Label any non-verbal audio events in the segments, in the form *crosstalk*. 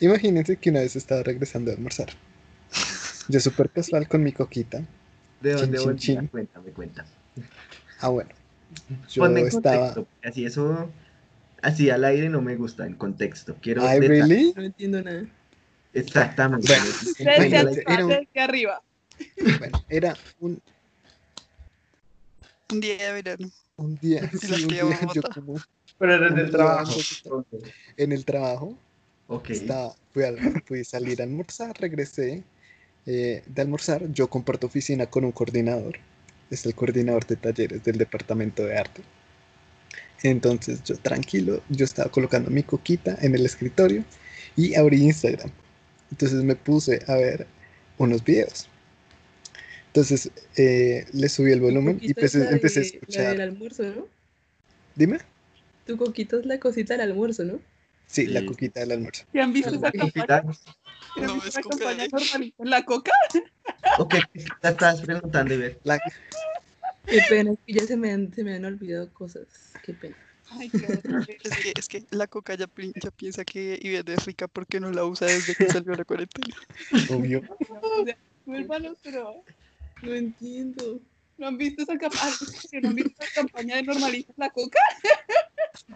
Imagínense que una vez estaba regresando a almorzar. Yo súper casual con mi coquita. ¿De Chin, dónde chin, volvía? chin. Cuéntame, cuenta. Ah, bueno. Yo Ponme en estaba. contexto. Así eso, así al aire no me gusta, en contexto. Quiero Ay, really? No entiendo nada. Exactamente. Bueno, Desde, era un- desde arriba. bueno, era un, Un día de verano. un día, *laughs* En sí, un día yo como Pero era del día trabajo. en el trabajo Ok. estaba, fui, a, fui a salir a almorzar, regresé eh, de almorzar, yo comparto oficina con un coordinador, es el coordinador de talleres del departamento de arte. Entonces yo tranquilo, yo estaba colocando mi coquita en el escritorio y abrí Instagram. Entonces me puse a ver unos videos. Entonces eh, le subí el volumen y Tu coquita es empecé, la empecé a de- La del escuchar. almuerzo, ¿no? Dime. Tu coquita es la cosita del almuerzo, ¿no? Sí, la coquita del almuerzo. ¿Se han visto esa campaña? Coquita, ¿Se han No, visto es esa campaña de- en la coca? Ok, ya estás preguntando, Iber. La- Qué pena, es que ya se me han, se me han olvidado cosas. Qué pena. Ay. Es que, es que la coca ya, pi- ya piensa que Ivette es rica porque no la usa desde que salió la cuarentena. obvio. O sea, vuélvanos, pero No entiendo. ¿no han visto esa campaña? ¿No han visto esa campaña de normaliza la coca? *laughs*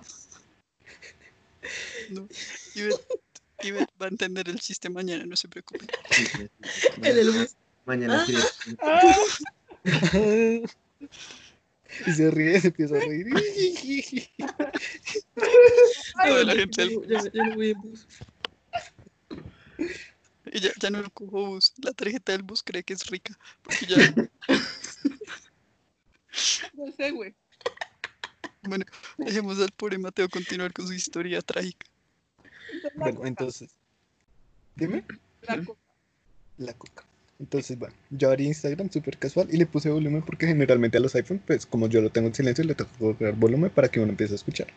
No. *laughs* Ivette, Ivette va a entender el chiste mañana, no se preocupe. Sí, sí, sí. En el bus. Mañana sí. Ah, *laughs* y se ríe, se empieza a reír. Toda la gente del Ya, ya- no voy en bus. Y ya, ya no cojo bus. La tarjeta del bus cree que es rica. Porque ya, *laughs* no sé, güey. Bueno, *laughs* dejemos al pobre Mateo continuar con su historia trágica. Bueno, entonces. Dime. la coca. La coca. Entonces, bueno, yo abrí Instagram súper casual y le puse volumen porque generalmente a los iPhone, pues como yo lo tengo en silencio, le tengo que colocar volumen para que uno empiece a escuchar.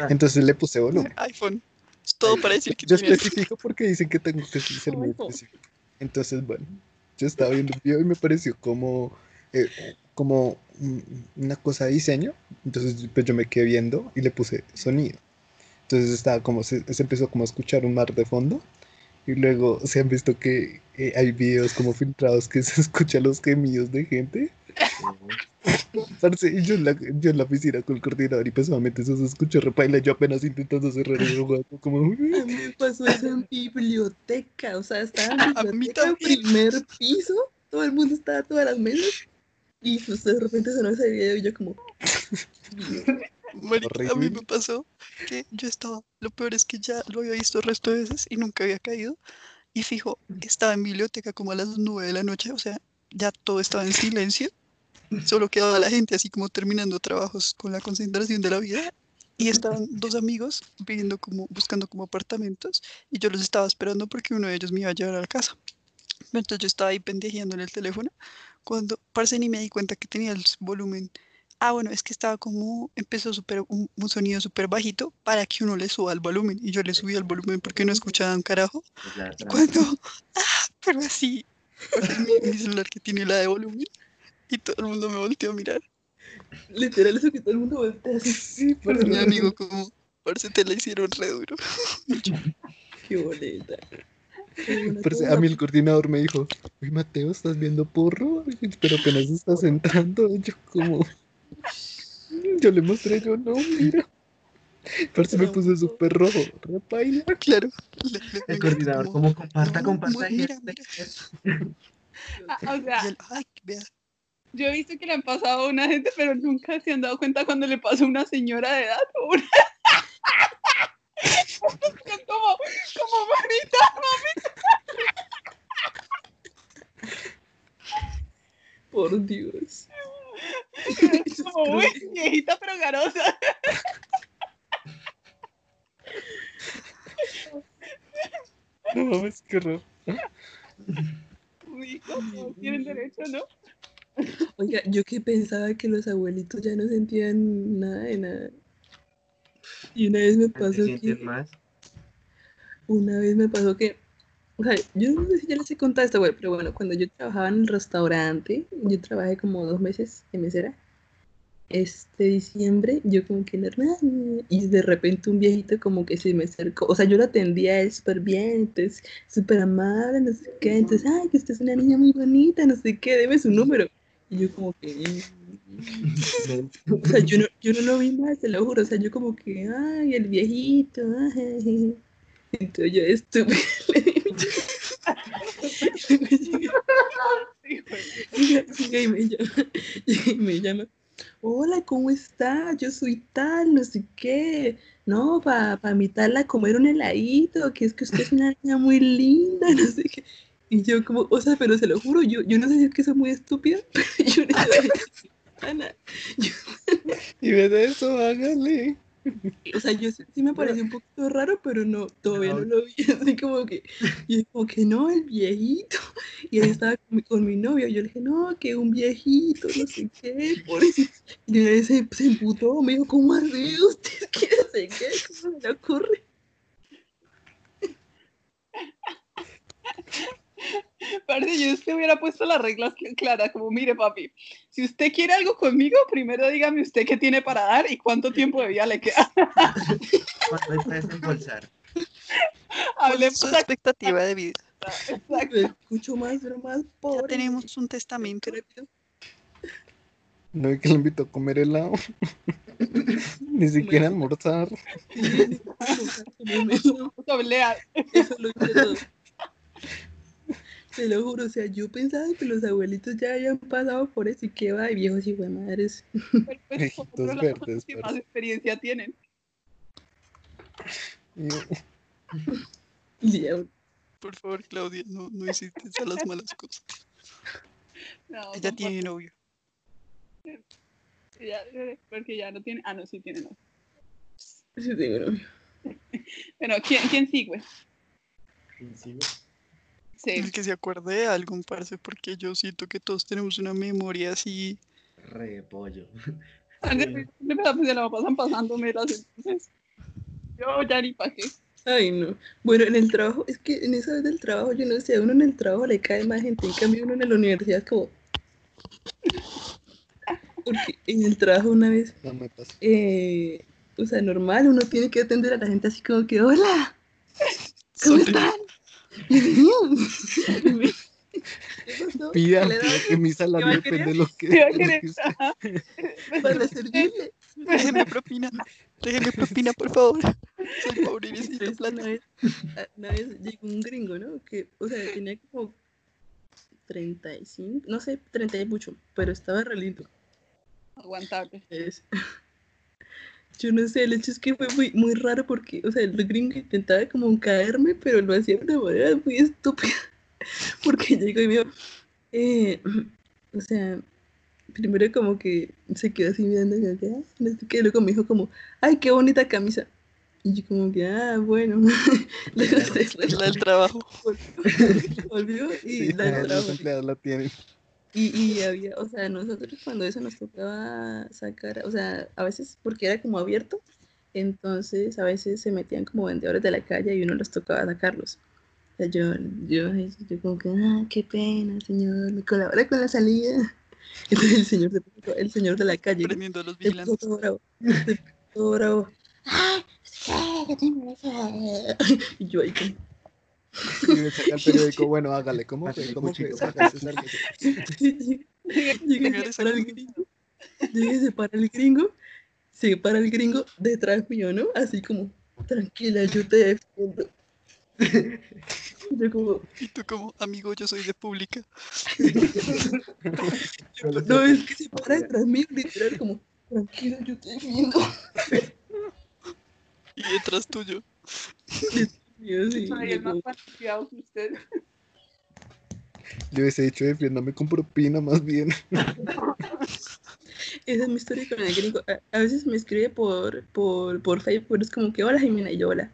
Ah. Entonces le puse volumen. *laughs* iPhone. Es todo para decir que Yo tiene especifico porque dicen que tengo que ser muy específico. Entonces, bueno, yo estaba viendo un video y me pareció como, eh, como una cosa de diseño. Entonces, pues yo me quedé viendo y le puse sonido. Entonces estaba como, se, se empezó como a escuchar un mar de fondo. Y luego se han visto que eh, hay videos como filtrados que *laughs* se escuchan los gemidos de gente. Parce, y yo en, la, yo en la oficina con el coordinador y personalmente eso se escuchó repaila. Yo apenas intentando cerrar el juego, como. A mí me pasó eso en biblioteca. O sea, estaba en *laughs* A mí biblioteca, primer piso. Todo el mundo estaba, todas las mesas. Y pues de repente sonó ese video y yo como... Marica, a mí me pasó que yo estaba, lo peor es que ya lo había visto el resto de veces y nunca había caído. Y fijo, estaba en biblioteca como a las nueve de la noche, o sea, ya todo estaba en silencio. Solo quedaba la gente así como terminando trabajos con la concentración de la vida. Y estaban dos amigos viviendo como, buscando como apartamentos y yo los estaba esperando porque uno de ellos me iba a llevar a la casa. Entonces yo estaba ahí pendejeando en el teléfono cuando, parce, ni me di cuenta que tenía el volumen Ah, bueno, es que estaba como, empezó súper un, un sonido súper bajito para que uno le suba el volumen. Y yo le subí el volumen porque no escuchaba un carajo. Es la Y cuando, *laughs* ah, pero así, mi, mi celular que tiene la de volumen y todo el mundo me volteó a mirar. Literal, eso que todo el mundo voltea así. Sí, *laughs* Pero mi amigo como, parece te la hicieron re duro. *laughs* Qué bonita. A mí el coordinador me dijo, uy Mateo, ¿estás viendo porro? Pero apenas estás entrando. Yo como, yo le mostré, yo no, mira. Parce me puse súper rojo, repaila. Claro. le- le- El coordinador, como, como comparta, no, comparta. mira, mira. *laughs* Ah, o sea, ay, vea, yo he visto que le han pasado a una gente, pero nunca se han dado cuenta cuando le pasa a una señora de edad o *laughs* una... *laughs* como, como mamita, Por Dios. *laughs* como uy, viejita pero garosa. No mames, qué horror. Uy, como tienen derecho, ¿no? Oiga, yo que pensaba que los abuelitos ya no sentían nada de nada. Y una vez me ¿Te pasó que, más? una vez me pasó que, o sea, yo no sé si ya les he contado esta web, pero bueno, cuando yo trabajaba en el restaurante, yo trabajé como dos meses de mesera. este diciembre, yo como que normal, y de repente un viejito como que se me acercó, o sea, yo lo atendía a él súper bien, entonces, súper amable, no sé qué, entonces, ay, que usted es una niña muy bonita, no sé qué, deme su número. Y yo como que, *laughs* o sea, yo no, yo no lo vi más, te lo juro, o sea, yo como que, ay, el viejito, ay. Entonces yo mi- Llega y me llama, y me llama, hola, ¿cómo está? Yo soy tal, no sé qué. No, para invitarla a comer un heladito, que es que usted es una niña muy linda, no sé qué. Y yo como, o sea, pero se lo juro, yo, yo no sé si es que soy muy estúpida, *laughs* pero yo no sé, Ana, yo- *laughs* Y ves eso, hágale. o sea, yo sí sí me pareció un poquito raro, pero no, todavía no lo vi, *laughs* así como que, y como que no, el viejito, y ahí estaba con mi, con mi novio, yo le dije, no, que un viejito, no sé qué, pobrecito, y él se, se emputó, me dijo, ¿cómo así? ¿Usted qué sé qué? ¿Cómo se le ocurre? Parce, yo usted hubiera puesto las reglas cl- claras, como mire papi, si usted quiere algo conmigo, primero dígame usted qué tiene para dar y cuánto tiempo de vida le queda. Cuando está desembolsar. Hablemos Su aquí, expectativa de vida. exacto. Escucho más, pero más Ya pobre. tenemos un testamento. No vi que lo invitó a comer helado. Ni siquiera a almorzar. Eso lo hice todo. Te lo juro, o sea, yo pensaba que los abuelitos ya habían pasado por eso y que va, y viejos y de madres. Pero, pues, por Viejitos otro lado, verdes, los que más experiencia tienen. *laughs* Por favor, Claudia, no, no hiciste a las malas cosas. *laughs* No, Ella tiene novio. ya, porque ya no tiene. Ah, no, sí tiene. No. sí, tengo novio. *laughs* Bueno, ¿quién, quién sigue? ¿Sigo? Sí. El que se acuerde de algo, parce, porque yo siento que todos tenemos una memoria así. Repollo. *laughs* Se la pasan pasándome las entonces. Yo ya ni pa' qué. Ay, no. Bueno, en el trabajo, es que en esa vez del trabajo, yo no sé, a uno en el trabajo le cae más gente, en cambio uno en la universidad es como... *laughs* Porque en el trabajo una vez, No me pasa. eh, o sea, normal, uno tiene que atender a la gente así como que, hola, ¿cómo están? *laughs* Pida, ¿Qué le pida dan que mi salario va a depende querer? de lo que. *laughs* Para servirle? Déjeme propina. Déjeme propina, por favor. Soy *laughs* pobre y necesito plata. una vez, a- una vez llegó un gringo, ¿no? Que, o sea, tenía como 35, no sé, 30 y mucho, pero estaba re lindo. Aguantable. Es- Yo no sé, el hecho es que fue muy, muy raro porque, o sea, el gringo intentaba como caerme, pero lo hacía de una manera muy estúpida. *laughs* Porque llegó y me dijo, eh, o sea, primero como que se quedó así mirando, no sé qué, luego me dijo como, ay, qué bonita camisa. Y yo como que, ah, bueno. Luego se fue, La *laughs* del trabajo. *laughs* volvió y Sí, la del todos los trabajo. empleados la tienen. Y, y había, o sea, nosotros cuando eso nos tocaba sacar, o sea, a veces porque era como abierto, entonces a veces se metían como vendedores de la calle y uno los tocaba sacarlos. O sea, yo, yo, yo como que, ah, qué pena, señor, me colabora con la salida. *laughs* Entonces el señor, se puso- el señor de la calle, ¿no? Prendiendo los vigilantes. todo bravo, todo bravo. *laughs* ¡Ay, ¿qué? ¿Qué tengo eso?". *laughs* Y yo ahí como, Y me saca el periódico, bueno, hágale, ¿cómo fue? ¿Cómo fue? Sácase, sácase. Llegué Venga, a le separar saco el gringo. Llegué a separar el gringo. Se para el gringo detrás mío, ¿no? Así como, tranquila, yo te defiendo. *laughs* Yo como, Y tú como, amigo, yo soy de pública. no, es que se para detrás mío, literal, como, tranquila, yo te defiendo. Y detrás tuyo. *laughs* Yo Soy el más como, confiado que usted. *laughs* Yo hubiese dicho, defiéndame con propina más bien. *laughs* esa es mi historia con el gringo. A, veces me escribe por, por, por Facebook, pero es como que, hola Jimena, y yo, hola.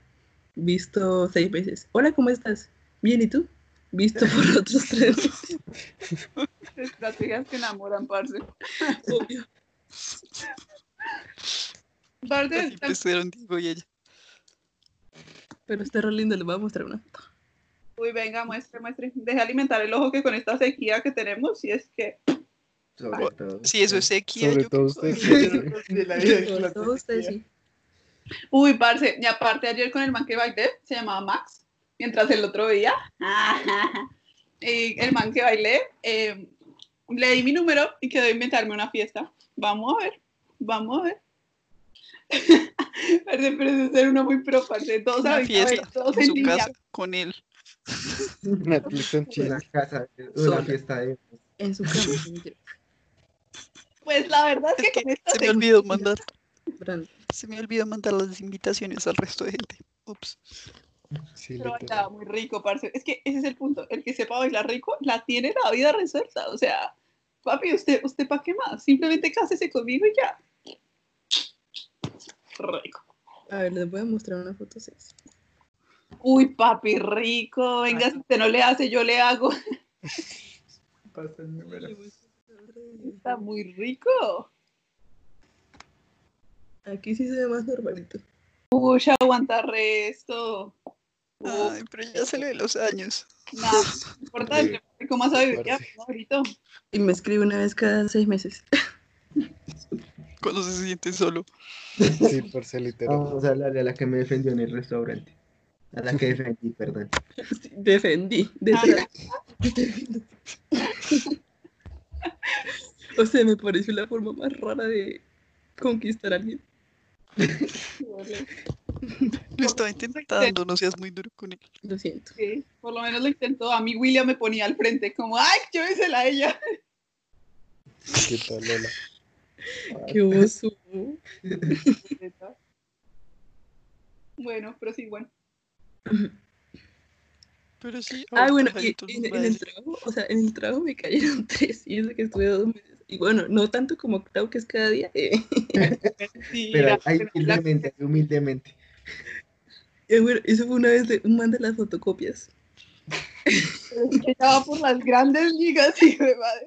Visto seis veces. Hola, ¿cómo estás? Bien, ¿y tú? Visto por *laughs* otros tres veces. Estrategias que enamoran, parce. Obvio. Parce, Así empezaron Diego y ella. Pero está re lindo, les voy a mostrar una foto. Uy, venga, muestre, muestre. Deje alimentar el ojo que con esta sequía que tenemos, y es que Sobre todo. Si eso es sequía, Sobre yo *laughs* todo usted. Sobre todo sí. Uy, parce, y aparte ayer con el man que bailé, se llamaba Max, mientras el otro día, *laughs* y el man que bailé, eh, le di mi número y quedó inventarme una fiesta. Vamos a ver, vamos a ver. *laughs* Es ser uno muy pro, parce, todos Una saben, fiesta todos en su en casa con él. Netflix and chill. Una casa, una fiesta de... En su mentira. *laughs* Pues la verdad es Es que que con esta se me olvidó mandar, se me olvidó mandar las invitaciones al resto de gente. Ups. Sí, pero bailaba muy rico, parce. Es que ese es el punto. El que sepa bailar rico, la tiene la vida resuelta. O sea, papi, ¿usted, usted para qué más? Simplemente cásese conmigo y ya. Rico. A ver, les voy a mostrar una foto sexy. Uy, papi, rico. Venga, si usted no le hace, yo le hago. Pasa el número. Está muy rico. Aquí sí se ve más normalito. Uy, aguanta resto. Ay, pero ya se le ve los años. Nada, importante. ¿Cómo sabiduría? Parce. No, ahorita. Y me escribe una vez cada seis meses. *laughs* Cuando se siente solo. Sí, por ser *laughs* literal. Vamos a hablarle a la que me defendió en el restaurante. A la que defendí, perdón. Sí, Defendí. detrás. *laughs* o sea, me pareció la forma más rara de conquistar a alguien. *laughs* Lo estaba intentando, no seas muy duro con él. Lo siento. Sí, por lo menos lo intentó. A mí William me ponía al frente, como, ay, yo hice a ella. ¿Qué tal, Lola? *laughs* Qué oso. *laughs* Bueno, pero sí, bueno. Pero sí. Ah, bueno, y en, el trabajo, o sea, en el trabajo me cayeron *laughs* tres y eso que estuve dos meses. Y bueno, no tanto como octavo que es cada día. eh, Sí, Pero ahí humildemente, humildemente. y bueno, eso fue una vez de un man de las fotocopias. que estaba por las grandes ligas, hijo de madre.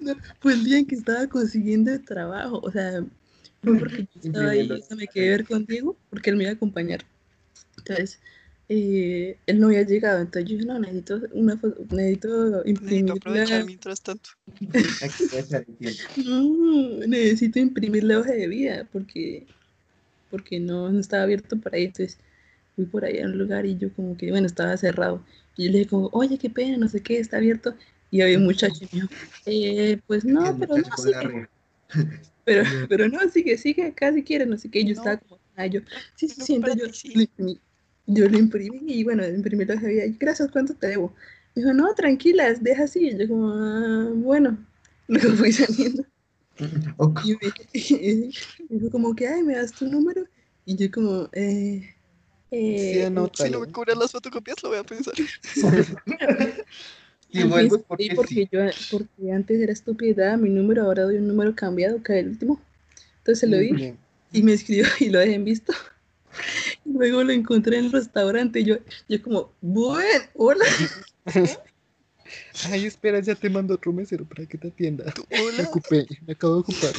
No, *laughs* fue el día en que estaba consiguiendo el trabajo, o sea, fue porque yo estaba ahí, o sea, me quedé ver con Diego, porque él me iba a acompañar. Entonces, eh, él no había llegado, entonces yo dije, no, necesito una foto, necesito imprimir Necesito aprovechar la, mientras tanto. *laughs* No, necesito imprimir la hoja de vida, porque, porque no, no estaba abierto para ahí, entonces fui por ahí a un lugar y yo como que, bueno, estaba cerrado. Y yo le dije como, oye, qué pena, no sé qué, está abierto. Y había un muchacho y me dijo, eh, pues no, pero no, sigue. *laughs* Pero, No. pero no, sigue, sigue acá si quieres, no sé qué. Yo No. estaba como, ah, yo, sí, sí, No, entonces yo sí. lo imprimí. Yo lo imprimí y bueno, imprimí de vida. y, Gracias, ¿cuánto te debo? Dijo, no, tranquilas, deja así. Y yo como, ah, bueno. *laughs* Luego fui saliendo *laughs* y me, dijo como que, ay, ¿me das tu número? Y yo como, eh, eh, Sí. Si no me cobran las fotocopias, lo voy a pensar. Si vuelvo es sí, porque porque sí. yo, porque antes era estúpida, mi número, ahora doy un número cambiado, que el último. Entonces se lo di. Bien. y me escribió *laughs* y lo dejé en visto. Y luego lo encontré en el restaurante y yo, yo como, bueno, hola. *laughs* Ay, espera, ya te mando otro mesero para que te atienda. *laughs* Tú, Me hola, ocupé, me acabo de ocupar.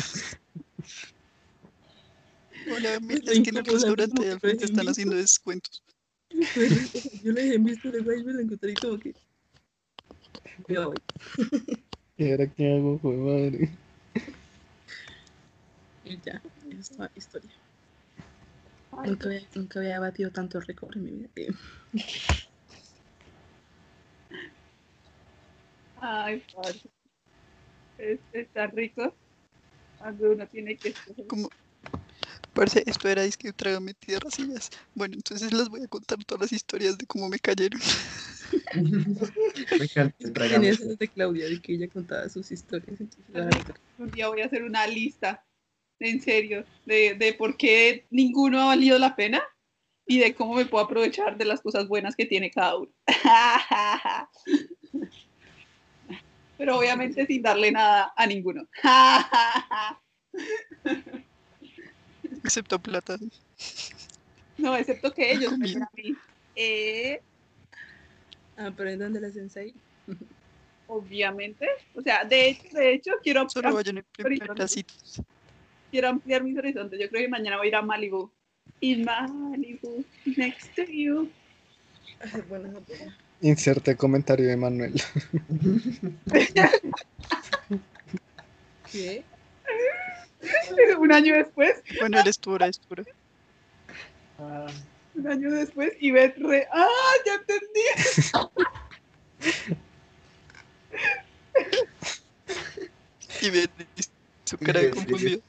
hola, mira, Está es que en el restaurante al frente están haciendo descuentos. Yo lo dejé en visto, luego ahí me lo encontré y como que... ya voy. ¿Y ahora qué hago, joder, madre? Y ya, esa es toda la historia. Nunca había, nunca había batido tanto récord en mi vida. Ay, parce. Es, está rico. Cuando uno tiene que escoger. Como, parece, esto era es que trágame tierras y ya. Bueno, entonces les voy a contar todas las historias de cómo me cayeron. *laughs* Me encanta En es de Claudia, de que ella contaba sus historias. Entonces, Un día voy a hacer una lista, en serio, de, de por qué ninguno ha valido la pena y de cómo me puedo aprovechar de las cosas buenas que tiene cada uno. *laughs* Pero obviamente sin darle nada a ninguno. *laughs* Excepto plata. No, excepto que ellos me Comida. a mí. Eh, Ah, pero ¿en dónde la sensei? *laughs* obviamente. O sea, de hecho, de hecho quiero, Solo vayan a imprimir Ahorita. pedacitos. quiero ampliar mis horizontes. Yo creo que mañana voy a ir a Malibu. In Malibu, next to you. Bueno, no puedo. Inserte comentario de Manuel. *laughs* ¿Qué? *laughs* Un año después, Bueno, eres tú, eres tú. Ah, un año después, y ves re. ¡Ah! Ya entendí. *laughs* Y ve su cara de confundido.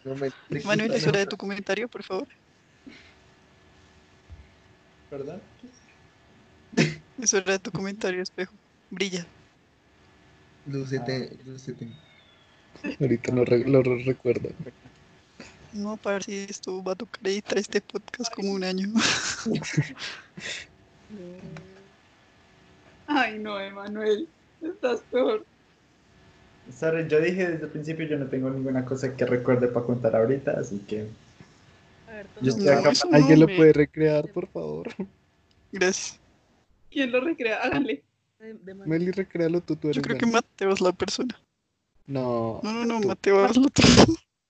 Manuel, es hora de tu comentario, por favor. ¿Verdad? Es hora de tu comentario, espejo. Brilla. Lúcete, lúcete. Ahorita lo, re- lo re- recuerdo. No, para si esto va a tocar editar este podcast como un año. *laughs* Ay, no, Emanuel. Estás peor. Sorry, yo dije desde el principio yo no tengo ninguna cosa que recuerde para contar ahorita, así que A ver, Yo acá ¿Alguien lo me- puede recrear, por favor? Gracias. ¿Quién lo recrea? Háganle. Meli, recréalo tú, tú eres Yo creo que. Mateo es la persona. No, No, no, no, tú. Mateo, hazlo tú.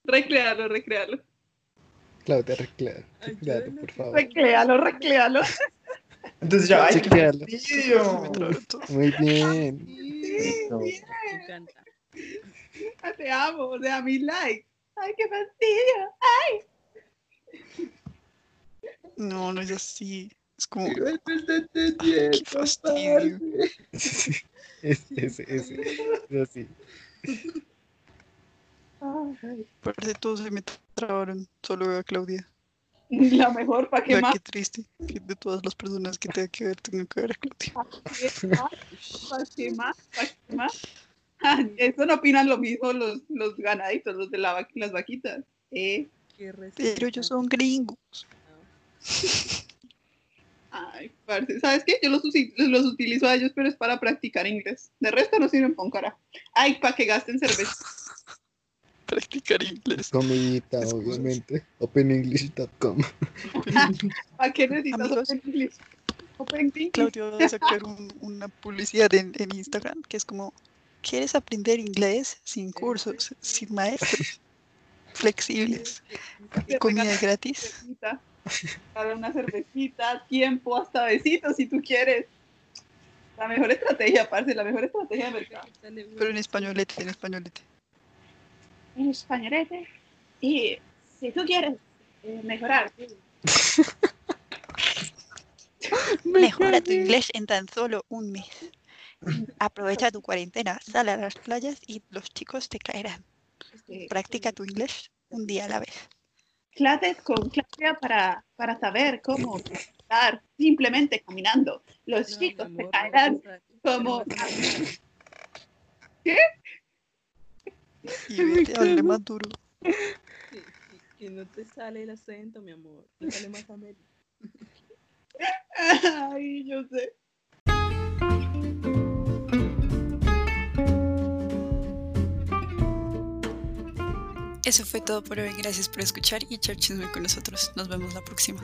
Recréalo, recréalo. Claudia, recréalo. Ay, Recréalo, yo por favor. Recréalo, recréalo. entonces yo, ay, qué. Muy bien. Sí, No. bien. Me encanta. Ah, Te amo, o sea, mi like. Ay, qué fastidio. No, no es así. Es como, Ay, qué fastidio. *laughs* Sí, ese, ese, ese. Es así. Parece todos se me trabaron. Solo veo a Claudia. *laughs* La mejor, ¿para qué más? qué triste. Que de todas las personas que tenga que ver, tenga que ver a Claudia. ¿Para qué más? ¿Para qué más? Ah, Eso no opinan lo mismo los, los ganaditos, los de la, va- las vaquitas. Eh, Qué Pero ellos son gringos. ay, parce, ¿sabes qué? Yo los, los utilizo a ellos, pero es para practicar inglés. De resto no sirven con cara. Ay, para que gasten cerveza. Practicar inglés. Comidita, Excusas. obviamente. OpenEnglish.com. ¿Para *laughs* qué necesitas Amigos. Open English? Open English. Claudio va a sacar un- una publicidad en, en Instagram que es como, ¿quieres aprender inglés sin cursos, sin maestros, flexibles y comida gratis? Para una cervecita, tiempo, hasta besitos si tú quieres. La mejor estrategia, parce, la mejor estrategia de mercado. Pero en españolete, en españolete. En españolete. Y si tú quieres eh, mejorar. *laughs* Mejora tu inglés en tan solo un mes. Aprovecha tu cuarentena, sal a las playas y los chicos te caerán. Practica tu inglés un día a la vez. clases con Claudia para, para saber cómo *laughs* estar simplemente caminando. Los No, chicos te no caerán te sale. *laughs* Y vete a darle más duro. Sí, que no te sale el acento, mi amor. Te *laughs* sale más América. *laughs* Ay, yo sé. Eso fue todo por hoy. Gracias por escuchar y echar chisme con nosotros. Nos vemos la próxima.